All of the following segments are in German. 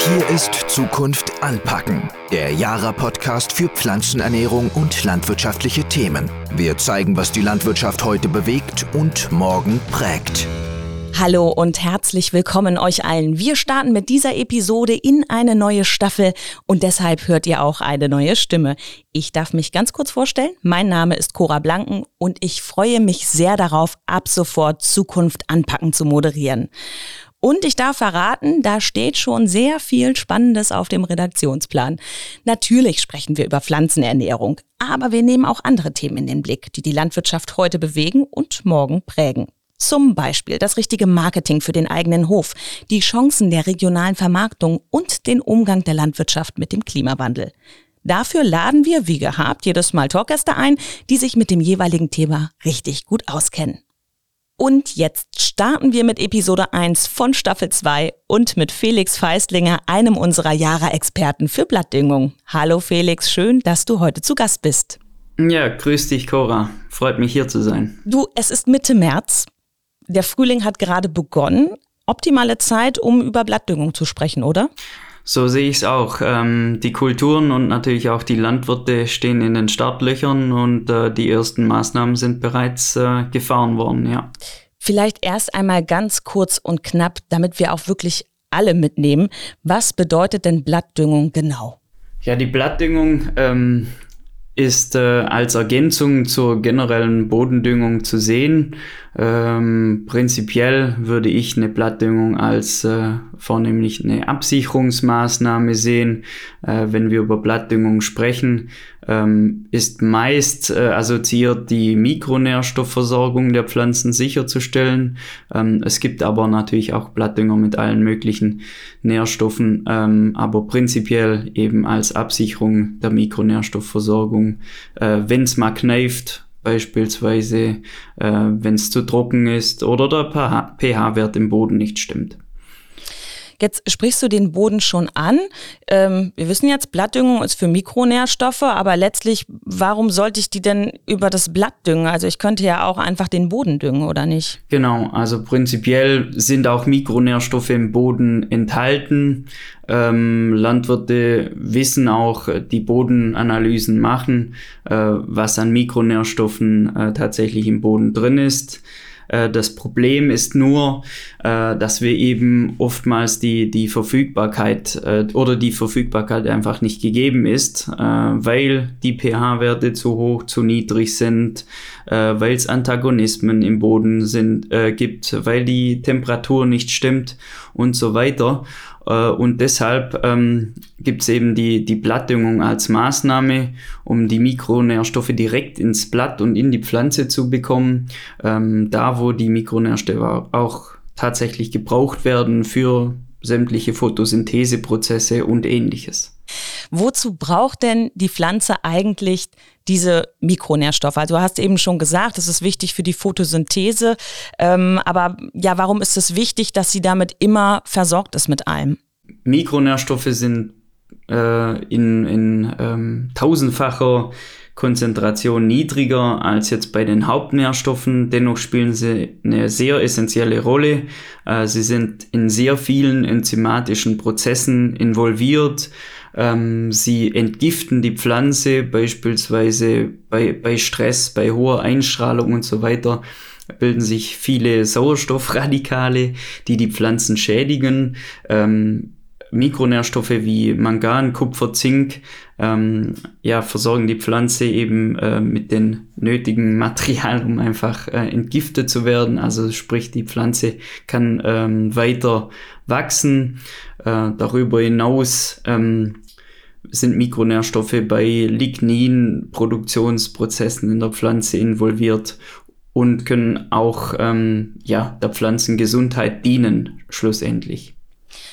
Hier ist Zukunft anpacken, der Jara-Podcast für Pflanzenernährung und landwirtschaftliche Themen. Wir zeigen, was die Landwirtschaft heute bewegt und morgen prägt. Hallo und herzlich willkommen euch allen. Wir starten mit dieser Episode in eine neue Staffel und deshalb hört ihr auch eine neue Stimme. Ich darf mich ganz kurz vorstellen. Mein Name ist Cora Blanken und ich freue mich sehr darauf, ab sofort Zukunft anpacken zu moderieren. Und ich darf verraten, da steht schon sehr viel Spannendes auf dem Redaktionsplan. Natürlich sprechen wir über Pflanzenernährung, aber wir nehmen auch andere Themen in den Blick, die die Landwirtschaft heute bewegen und morgen prägen. Zum Beispiel das richtige Marketing für den eigenen Hof, die Chancen der regionalen Vermarktung und den Umgang der Landwirtschaft mit dem Klimawandel. Dafür laden wir, wie gehabt, jedes Mal Talkgäste ein, die sich mit dem jeweiligen Thema richtig gut auskennen. Und jetzt starten wir mit Episode 1 von Staffel 2 und mit Felix Feistlinger, einem unserer Jahre-Experten für Blattdüngung. Hallo Felix, schön, dass du heute zu Gast bist. Ja, grüß dich, Cora. Freut mich hier zu sein. Du, es ist Mitte März. Der Frühling hat gerade begonnen. Optimale Zeit, um über Blattdüngung zu sprechen, oder? So sehe ich es auch. Ähm, die Kulturen und natürlich auch die Landwirte stehen in den Startlöchern und äh, die ersten Maßnahmen sind bereits äh, gefahren worden, ja. Vielleicht erst einmal ganz kurz und knapp, damit wir auch wirklich alle mitnehmen. Was bedeutet denn Blattdüngung genau? Ja, die Blattdüngung ähm, ist äh, als Ergänzung zur generellen Bodendüngung zu sehen. Ähm, prinzipiell würde ich eine Blattdüngung als äh, vornehmlich eine Absicherungsmaßnahme sehen. Äh, wenn wir über Blattdüngung sprechen, ähm, ist meist äh, assoziiert die Mikronährstoffversorgung der Pflanzen sicherzustellen. Ähm, es gibt aber natürlich auch Blattdünger mit allen möglichen Nährstoffen, ähm, aber prinzipiell eben als Absicherung der Mikronährstoffversorgung. Äh, wenn es mal kneift, beispielsweise äh, wenn es zu trocken ist oder der pH-Wert im Boden nicht stimmt. Jetzt sprichst du den Boden schon an. Ähm, wir wissen jetzt, Blattdüngung ist für Mikronährstoffe, aber letztlich, warum sollte ich die denn über das Blatt düngen? Also ich könnte ja auch einfach den Boden düngen, oder nicht? Genau, also prinzipiell sind auch Mikronährstoffe im Boden enthalten. Ähm, Landwirte wissen auch, die Bodenanalysen machen, äh, was an Mikronährstoffen äh, tatsächlich im Boden drin ist. Äh, das Problem ist nur, äh, dass wir eben oftmals die, die Verfügbarkeit äh, oder die Verfügbarkeit einfach nicht gegeben ist, weil die pH-Werte zu hoch, zu niedrig sind, weil es Antagonismen im Boden sind, gibt, weil die Temperatur nicht stimmt und so weiter. Äh, und deshalb ähm, gibt es eben die, die Blattdüngung als Maßnahme, um die Mikronährstoffe direkt ins Blatt und in die Pflanze zu bekommen. Ähm, da, wo die Mikronährstoffe auch tatsächlich gebraucht werden für sämtliche Photosyntheseprozesse und ähnliches. Wozu braucht denn die Pflanze eigentlich diese Mikronährstoffe? Also du hast eben schon gesagt, es ist wichtig für die Photosynthese. Ähm, aber ja, warum ist es wichtig, dass sie damit immer versorgt ist mit allem? Mikronährstoffe sind äh, in, in ähm, tausendfacher Konzentration niedriger als jetzt bei den Hauptnährstoffen. Dennoch spielen sie eine sehr essentielle Rolle. Äh, sie sind in sehr vielen enzymatischen Prozessen involviert. Ähm, sie entgiften die Pflanze beispielsweise bei, bei Stress, bei hoher Einstrahlung und so weiter bilden sich viele Sauerstoffradikale, die die Pflanzen schädigen. Ähm, Mikronährstoffe wie Mangan, Kupfer, Zink ähm, ja, versorgen die Pflanze eben äh, mit den nötigen Material, um einfach äh, entgiftet zu werden. Also sprich, die Pflanze kann ähm, weiter wachsen. Äh, darüber hinaus ähm, sind Mikronährstoffe bei Lignin-Produktionsprozessen in der Pflanze involviert und können auch ähm, ja, der Pflanzengesundheit dienen, schlussendlich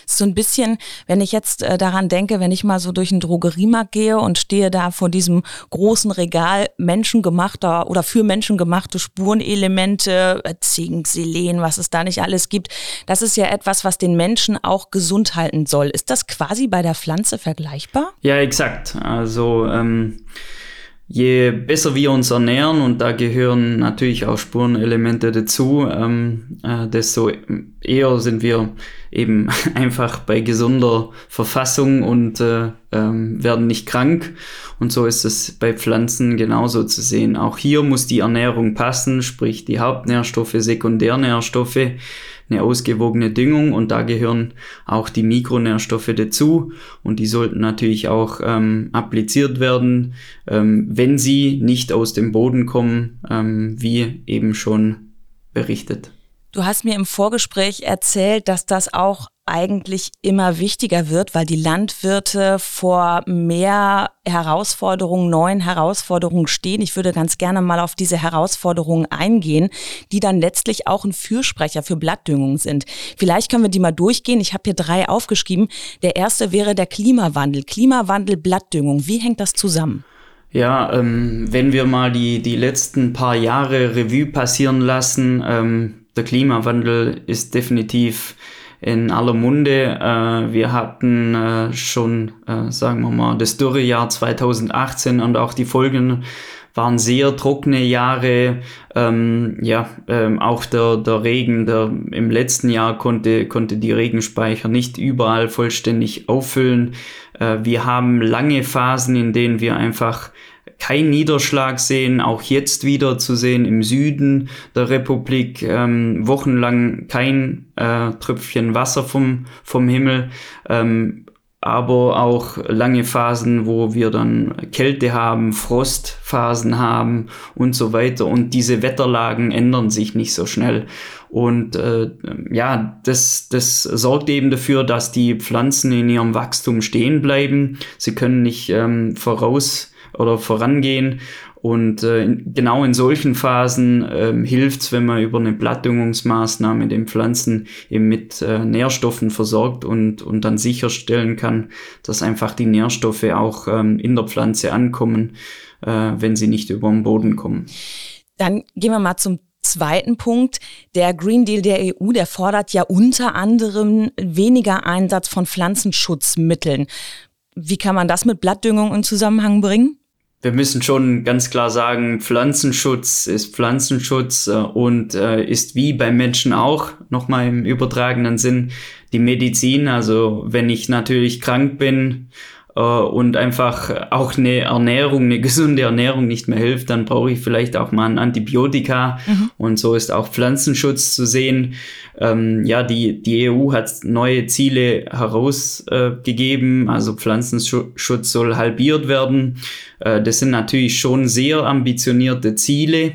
so ein bisschen, wenn ich jetzt äh, daran denke, wenn ich mal so durch einen Drogeriemarkt gehe und stehe da vor diesem großen Regal menschengemachter oder für Menschen gemachte Spurenelemente, äh, Zink, Selen, was es da nicht alles gibt, das ist ja etwas, was den Menschen auch gesund halten soll. Ist das quasi bei der Pflanze vergleichbar? Ja, exakt. Also ähm je besser wir uns ernähren, und da gehören natürlich auch Spurenelemente dazu, ähm, äh, desto eher sind wir eben einfach bei gesunder Verfassung und äh, ähm, werden nicht krank. Und so ist es bei Pflanzen genauso zu sehen. Auch hier muss die Ernährung passen, sprich die Hauptnährstoffe, Sekundärnährstoffe eine ausgewogene Düngung und da gehören auch die Mikronährstoffe dazu und die sollten natürlich auch ähm, appliziert werden, ähm, wenn sie nicht aus dem Boden kommen, ähm, wie eben schon berichtet. Du hast mir im Vorgespräch erzählt, dass das auch eigentlich immer wichtiger wird, weil die Landwirte vor mehr Herausforderungen, neuen Herausforderungen stehen. Ich würde ganz gerne mal auf diese Herausforderungen eingehen, die dann letztlich auch ein Fürsprecher für Blattdüngung sind. Vielleicht können wir die mal durchgehen. Ich habe hier drei aufgeschrieben. Der erste wäre der Klimawandel. Klimawandel, Blattdüngung. Wie hängt das zusammen? Ja, ähm, wenn wir mal die, die letzten paar Jahre Revue passieren lassen, ähm, der Klimawandel ist definitiv in aller Munde. Äh, wir hatten äh, schon, äh, sagen wir mal, das Dürrejahr 2018 und auch die Folgen waren sehr trockene Jahre. Ähm, ja, ähm, auch der, der Regen, der im letzten Jahr konnte, konnte die Regenspeicher nicht überall vollständig auffüllen. Äh, wir haben lange Phasen, in denen wir einfach kein Niederschlag sehen, auch jetzt wieder zu sehen im Süden der Republik, ähm, wochenlang kein äh, Tröpfchen Wasser vom, vom Himmel, ähm, aber auch lange Phasen, wo wir dann Kälte haben, Frostphasen haben und so weiter. Und diese Wetterlagen ändern sich nicht so schnell. Und äh, ja, das, das sorgt eben dafür, dass die Pflanzen in ihrem Wachstum stehen bleiben. Sie können nicht ähm, voraus oder vorangehen. Und äh, genau in solchen Phasen ähm, hilft es, wenn man über eine Blattdüngungsmaßnahme den Pflanzen eben mit äh, Nährstoffen versorgt und, und dann sicherstellen kann, dass einfach die Nährstoffe auch ähm, in der Pflanze ankommen, äh, wenn sie nicht über den Boden kommen. Dann gehen wir mal zum zweiten Punkt. Der Green Deal der EU, der fordert ja unter anderem weniger Einsatz von Pflanzenschutzmitteln. Wie kann man das mit Blattdüngung in Zusammenhang bringen? wir müssen schon ganz klar sagen, Pflanzenschutz ist Pflanzenschutz äh, und äh, ist wie beim Menschen auch, nochmal im übertragenen Sinn, die Medizin. Also wenn ich natürlich krank bin und einfach auch eine Ernährung, eine gesunde Ernährung nicht mehr hilft, dann brauche ich vielleicht auch mal ein Antibiotika. Mhm. Und so ist auch Pflanzenschutz zu sehen. Ähm, ja, die, die EU hat neue Ziele herausgegeben. Äh, also Pflanzenschutz soll halbiert werden. Äh, das sind natürlich schon sehr ambitionierte Ziele.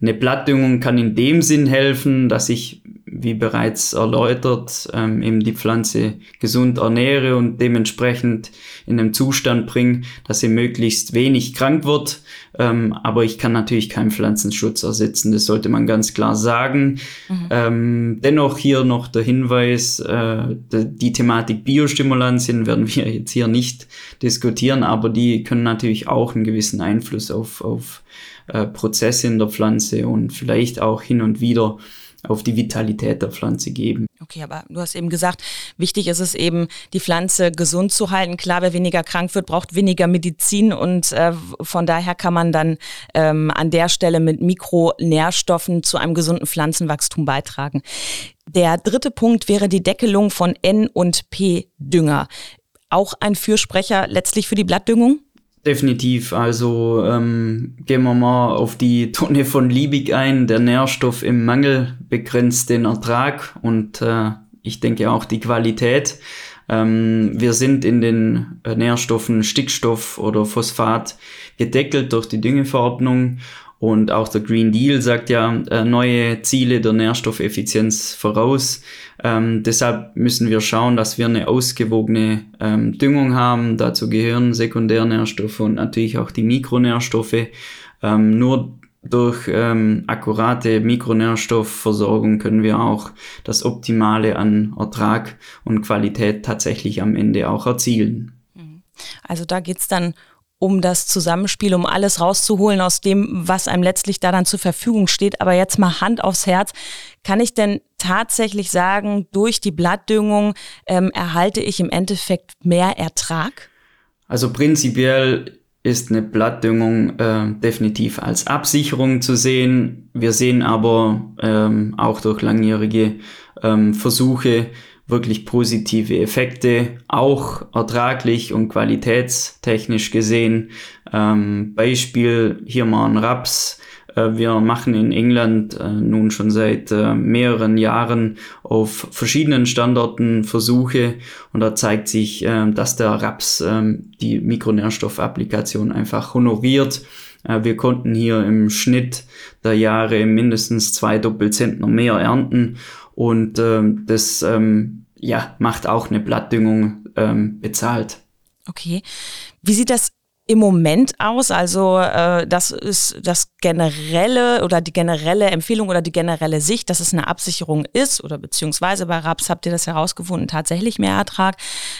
Eine Blattdüngung kann in dem Sinn helfen, dass ich wie bereits erläutert, ähm, eben die Pflanze gesund ernähre und dementsprechend in einem Zustand bringe, dass sie möglichst wenig krank wird. Ähm, aber ich kann natürlich keinen Pflanzenschutz ersetzen, das sollte man ganz klar sagen. Mhm. Ähm, dennoch hier noch der Hinweis, äh, die Thematik Biostimulantien werden wir jetzt hier nicht diskutieren, aber die können natürlich auch einen gewissen Einfluss auf, auf äh, Prozesse in der Pflanze und vielleicht auch hin und wieder auf die Vitalität der Pflanze geben. Okay, aber du hast eben gesagt, wichtig ist es eben, die Pflanze gesund zu halten. Klar, wer weniger krank wird, braucht weniger Medizin und äh, von daher kann man dann ähm, an der Stelle mit Mikronährstoffen zu einem gesunden Pflanzenwachstum beitragen. Der dritte Punkt wäre die Deckelung von N- und P-Dünger. Auch ein Fürsprecher letztlich für die Blattdüngung? Definitiv. Also ähm, gehen wir mal auf die Tonne von Liebig ein. Der Nährstoff im Mangel begrenzt den Ertrag und äh, ich denke auch die Qualität. Ähm, wir sind in den äh, Nährstoffen Stickstoff oder Phosphat gedeckelt durch die Düngeverordnung und auch der Green Deal sagt ja äh, neue Ziele der Nährstoffeffizienz voraus. Ähm, deshalb müssen wir schauen, dass wir eine ausgewogene ähm, Düngung haben. Dazu gehören Sekundärnährstoffe und natürlich auch die Mikronährstoffe. Ähm, nur durch ähm, akkurate Mikronährstoffversorgung können wir auch das Optimale an Ertrag und Qualität tatsächlich am Ende auch erzielen. Mhm. Also da geht's dann um das Zusammenspiel, um alles rauszuholen aus dem, was einem letztlich da dann zur Verfügung steht. Aber jetzt mal Hand aufs Herz. Kann ich denn tatsächlich sagen, durch die Blattdüngung ähm, erhalte ich im Endeffekt mehr Ertrag? Also prinzipiell ist eine Blattdüngung äh, definitiv als Absicherung zu sehen. Wir sehen aber ähm, auch durch langjährige ähm, Versuche wirklich positive Effekte, auch ertraglich und qualitätstechnisch gesehen. Ähm, Beispiel hier mal ein Raps. Äh, wir machen in England äh, nun schon seit äh, mehreren Jahren auf verschiedenen Standorten Versuche und da zeigt sich, dass der Raps ähm, die Mikronährstoffapplikation einfach honoriert. Wir konnten hier im Schnitt der Jahre mindestens zwei Doppelzentner mehr ernten und ähm, das ähm, ja, macht auch eine Blattdüngung ähm, bezahlt. Okay. Wie sieht das im Moment aus? Also äh, das ist das generelle oder die generelle Empfehlung oder die generelle Sicht, dass es eine Absicherung ist oder beziehungsweise bei Raps habt ihr das herausgefunden, tatsächlich mehr Ertrag.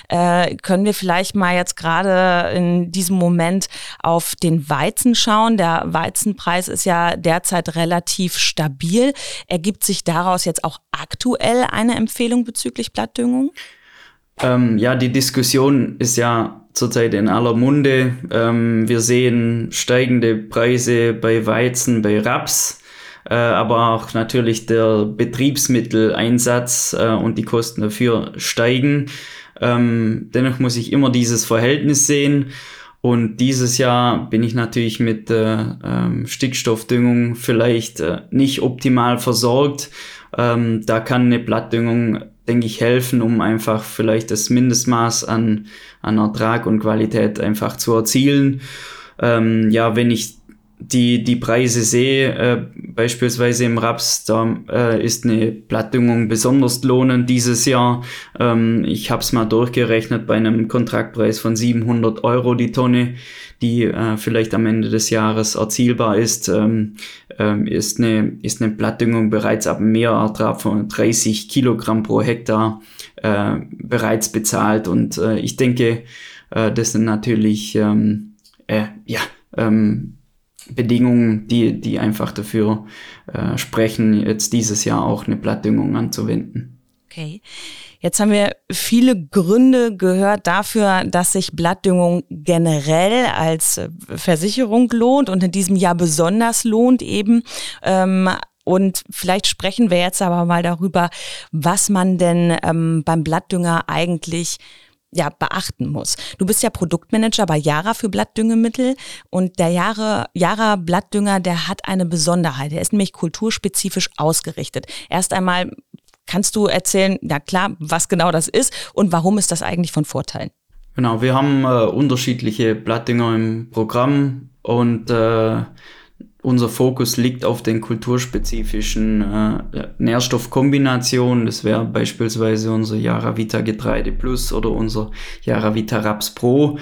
Äh, können wir vielleicht mal jetzt gerade in diesem Moment auf den Weizen schauen? Der Weizenpreis ist ja derzeit relativ stabil. Ergibt sich daraus jetzt auch aktuell eine Empfehlung bezüglich Blattdüngung? Ähm, ja, die Diskussion ist ja zurzeit in aller Munde. Ähm, wir sehen steigende Preise bei Weizen, bei Raps, äh, aber auch natürlich der Betriebsmitteleinsatz äh, und die Kosten dafür steigen. Ähm, dennoch muss ich immer dieses Verhältnis sehen. Und dieses Jahr bin ich natürlich mit äh, Stickstoffdüngung vielleicht äh, nicht optimal versorgt. Ähm, da kann eine Blattdüngung denke ich, helfen, um einfach vielleicht das Mindestmaß an, an Ertrag und Qualität einfach zu erzielen. Ähm, ja, wenn ich die, die Preise sehe, äh, beispielsweise im Raps, da äh, ist eine Blattdüngung besonders lohnend dieses Jahr. Ähm, ich habe es mal durchgerechnet bei einem Kontraktpreis von 700 Euro die Tonne, die äh, vielleicht am Ende des Jahres erzielbar ist, ähm, ähm, ist, eine, ist eine Blattdüngung bereits ab einem Mehrertrag von 30 Kilogramm pro Hektar äh, bereits bezahlt. Und äh, ich denke, äh, das sind natürlich ähm, äh, ja, ähm, Bedingungen, die, die einfach dafür äh, sprechen, jetzt dieses Jahr auch eine Blattdüngung anzuwenden. Okay. Jetzt haben wir viele Gründe gehört dafür, dass sich Blattdüngung generell als äh, Versicherung lohnt und in diesem Jahr besonders lohnt eben. Ähm, und vielleicht sprechen wir jetzt aber mal darüber, was man denn ähm, beim Blattdünger eigentlich ja, beachten muss. Du bist ja Produktmanager bei Yara für Blattdüngemittel und der Yara, Yara Blattdünger, der hat eine Besonderheit. Er ist nämlich kulturspezifisch ausgerichtet. Erst einmal kannst du erzählen, ja klar, was genau das ist und warum ist das eigentlich von Vorteil? Genau, wir haben äh, unterschiedliche Blattdünger im Programm und äh, unser Fokus liegt auf den kulturspezifischen äh, Nährstoffkombinationen. Das wäre beispielsweise unser Yaravita Getreide Plus oder unser Yaravita Raps Pro.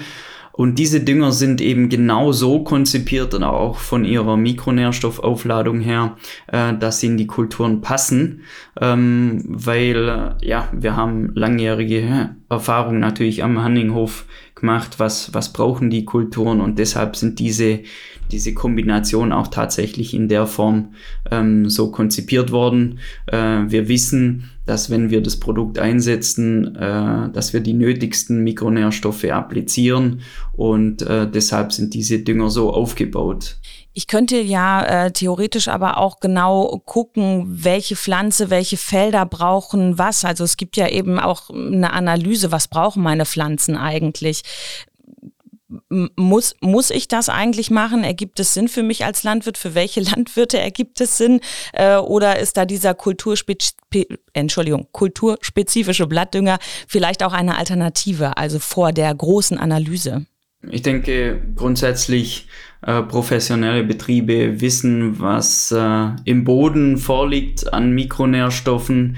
Und diese Dünger sind eben genau so konzipiert und auch von ihrer Mikronährstoffaufladung her, äh, dass sie in die Kulturen passen, ähm, weil äh, ja, wir haben langjährige Erfahrung natürlich am Hanninghof gemacht, was, was brauchen die Kulturen und deshalb sind diese diese Kombination auch tatsächlich in der Form ähm, so konzipiert worden. Äh, wir wissen, dass wenn wir das Produkt einsetzen, äh, dass wir die nötigsten Mikronährstoffe applizieren und äh, deshalb sind diese Dünger so aufgebaut. Ich könnte ja äh, theoretisch aber auch genau gucken, welche Pflanze, welche Felder brauchen was. Also es gibt ja eben auch eine Analyse, was brauchen meine Pflanzen eigentlich muss, muss ich das eigentlich machen? Ergibt es Sinn für mich als Landwirt? Für welche Landwirte ergibt es Sinn? Äh, oder ist da dieser Entschuldigung, kulturspezifische Blattdünger vielleicht auch eine Alternative, also vor der großen Analyse? Ich denke grundsätzlich äh, professionelle Betriebe wissen, was äh, im Boden vorliegt an Mikronährstoffen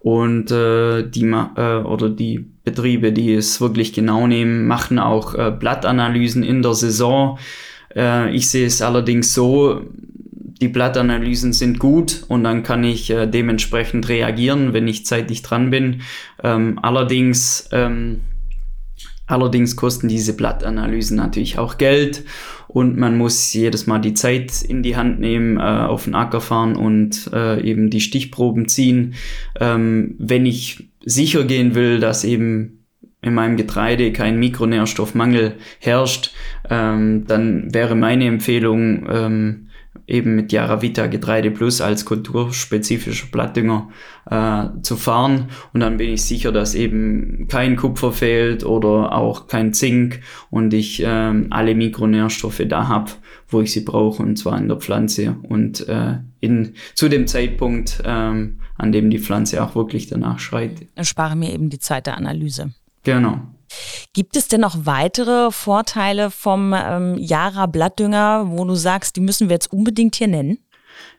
und äh, die äh, oder die Betriebe, die es wirklich genau nehmen, machen auch äh, Blattanalysen in der Saison. Äh, ich sehe es allerdings so, die Blattanalysen sind gut und dann kann ich äh, dementsprechend reagieren, wenn ich zeitig dran bin. Ähm, allerdings ähm, Allerdings kosten diese Blattanalysen natürlich auch Geld und man muss jedes Mal die Zeit in die Hand nehmen, äh, auf den Acker fahren und äh, eben die Stichproben ziehen. Ähm, wenn ich sicher gehen will, dass eben in meinem Getreide kein Mikronährstoffmangel herrscht, ähm, dann wäre meine Empfehlung, ähm, eben mit Yaravita Getreide Plus als kulturspezifischer Blattdünger äh, zu fahren. Und dann bin ich sicher, dass eben kein Kupfer fehlt oder auch kein Zink und ich äh, alle Mikronährstoffe da habe, wo ich sie brauche, und zwar in der Pflanze und äh, in, zu dem Zeitpunkt, ähm, an dem die Pflanze auch wirklich danach schreit. Ich spare mir eben die Zeit der Analyse. Genau. Gibt es denn noch weitere Vorteile vom ähm, Yara Blattdünger, wo du sagst, die müssen wir jetzt unbedingt hier nennen?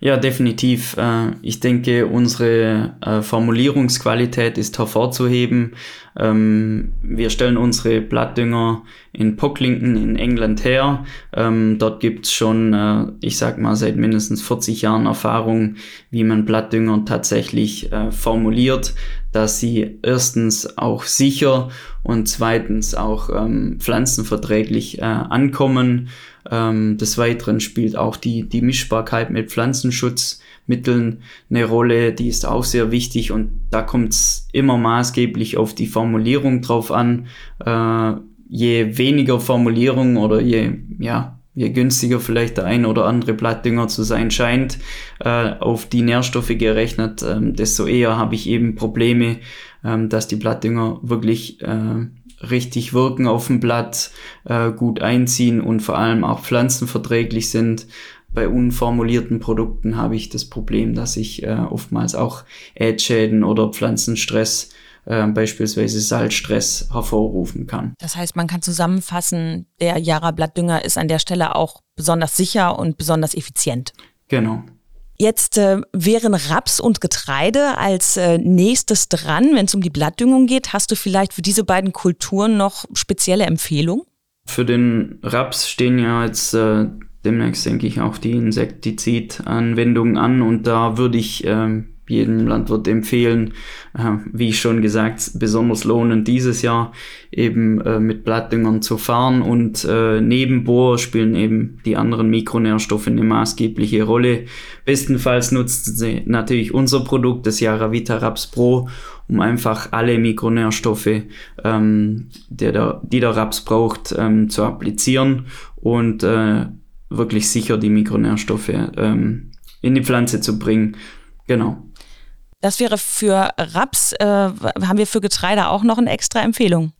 Ja, definitiv. Äh, ich denke, unsere äh, Formulierungsqualität ist hervorzuheben. Ähm, wir stellen unsere Blattdünger in Pocklington in England her. Ähm, dort gibt's schon, äh, ich sag mal, seit mindestens 40 Jahren Erfahrung, wie man Blattdünger tatsächlich formuliert, dass sie erstens auch sicher und zweitens auch ähm, pflanzenverträglich ankommen ähm, des Weiteren spielt auch die, die Mischbarkeit mit Pflanzenschutzmitteln eine Rolle, die ist auch sehr wichtig und da kommt es immer maßgeblich auf die Formulierung drauf an. Äh, je weniger Formulierung oder je, ja, je günstiger vielleicht der ein oder andere Blattdünger zu sein scheint, äh, auf die Nährstoffe gerechnet, ähm, desto eher habe ich eben Probleme, ähm, dass die Blattdünger wirklich äh, richtig wirken auf dem Blatt, äh, gut einziehen und vor allem auch pflanzenverträglich sind. Bei unformulierten Produkten habe ich das Problem, dass ich äh, oftmals auch Ätschäden oder Pflanzenstress, äh, beispielsweise Salzstress, hervorrufen kann. Das heißt, man kann zusammenfassen, der Jara Blattdünger ist an der Stelle auch besonders sicher und besonders effizient. Genau. Jetzt äh, wären Raps und Getreide als äh, nächstes dran, wenn es um die Blattdüngung geht. Hast du vielleicht für diese beiden Kulturen noch spezielle Empfehlungen? Für den Raps stehen ja jetzt äh, demnächst, denke ich, auch die Insektizidanwendungen an und da würde ich ähm, jedem Landwirt empfehlen, äh, wie schon gesagt, besonders lohnend dieses Jahr eben äh, mit Blattdüngern zu fahren und äh, neben Bohr spielen eben die anderen Mikronährstoffe eine maßgebliche Rolle. Bestenfalls nutzen sie natürlich unser Produkt, das Yaravita Raps Pro, um einfach alle Mikronährstoffe, ähm, der der, die der Raps braucht, ähm, zu applizieren und äh, wirklich sicher die Mikronährstoffe ähm, in die Pflanze zu bringen. Genau. Das wäre für Raps, äh, haben wir für Getreide auch noch eine extra Empfehlung?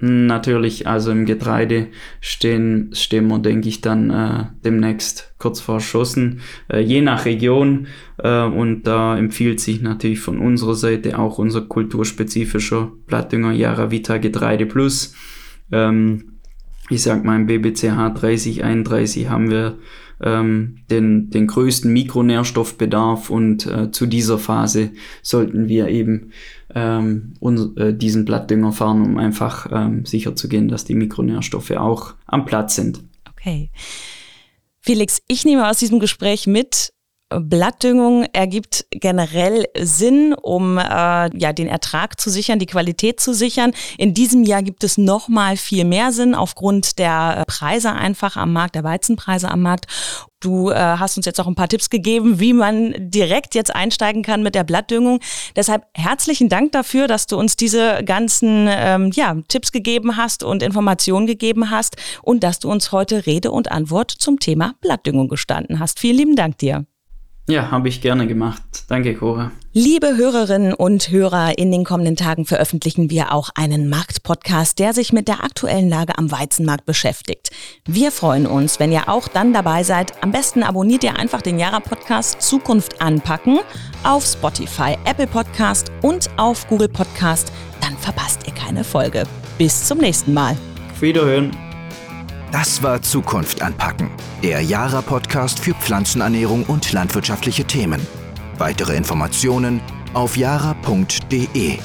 Natürlich, also im Getreide stehen, stehen wir, denke ich, dann äh, demnächst kurz vor Schossen, äh, je nach Region. Äh, und da empfiehlt sich natürlich von unserer Seite auch unser kulturspezifischer Blattdünger Yaravita Getreide Plus. Ähm, ich sag mal, im BBCH 3031 haben wir ähm, den, den größten Mikronährstoffbedarf und äh, zu dieser Phase sollten wir eben ähm, uns, äh, diesen Blattdünger fahren, um einfach ähm, sicherzugehen, dass die Mikronährstoffe auch am Platz sind. Okay. Felix, ich nehme aus diesem Gespräch mit, Blattdüngung ergibt generell Sinn, um äh, ja den Ertrag zu sichern, die Qualität zu sichern. In diesem Jahr gibt es noch mal viel mehr Sinn aufgrund der äh, Preise einfach am Markt, der Weizenpreise am Markt. Du äh, hast uns jetzt auch ein paar Tipps gegeben, wie man direkt jetzt einsteigen kann mit der Blattdüngung. Deshalb herzlichen Dank dafür, dass du uns diese ganzen ähm, ja, Tipps gegeben hast und Informationen gegeben hast und dass du uns heute Rede und Antwort zum Thema Blattdüngung gestanden hast. Vielen lieben Dank dir. Ja, habe ich gerne gemacht. Danke, Cora. Liebe Hörerinnen und Hörer, in den kommenden Tagen veröffentlichen wir auch einen Marktpodcast, der sich mit der aktuellen Lage am Weizenmarkt beschäftigt. Wir freuen uns, wenn ihr auch dann dabei seid. Am besten abonniert ihr einfach den Jara-Podcast Zukunft anpacken auf Spotify, Apple Podcast und auf Google Podcast. Dann verpasst ihr keine Folge. Bis zum nächsten Mal. Auf Wiederhören. Das war Zukunft anpacken, der Jara-Podcast für Pflanzenernährung und landwirtschaftliche Themen. Weitere Informationen auf jara.de.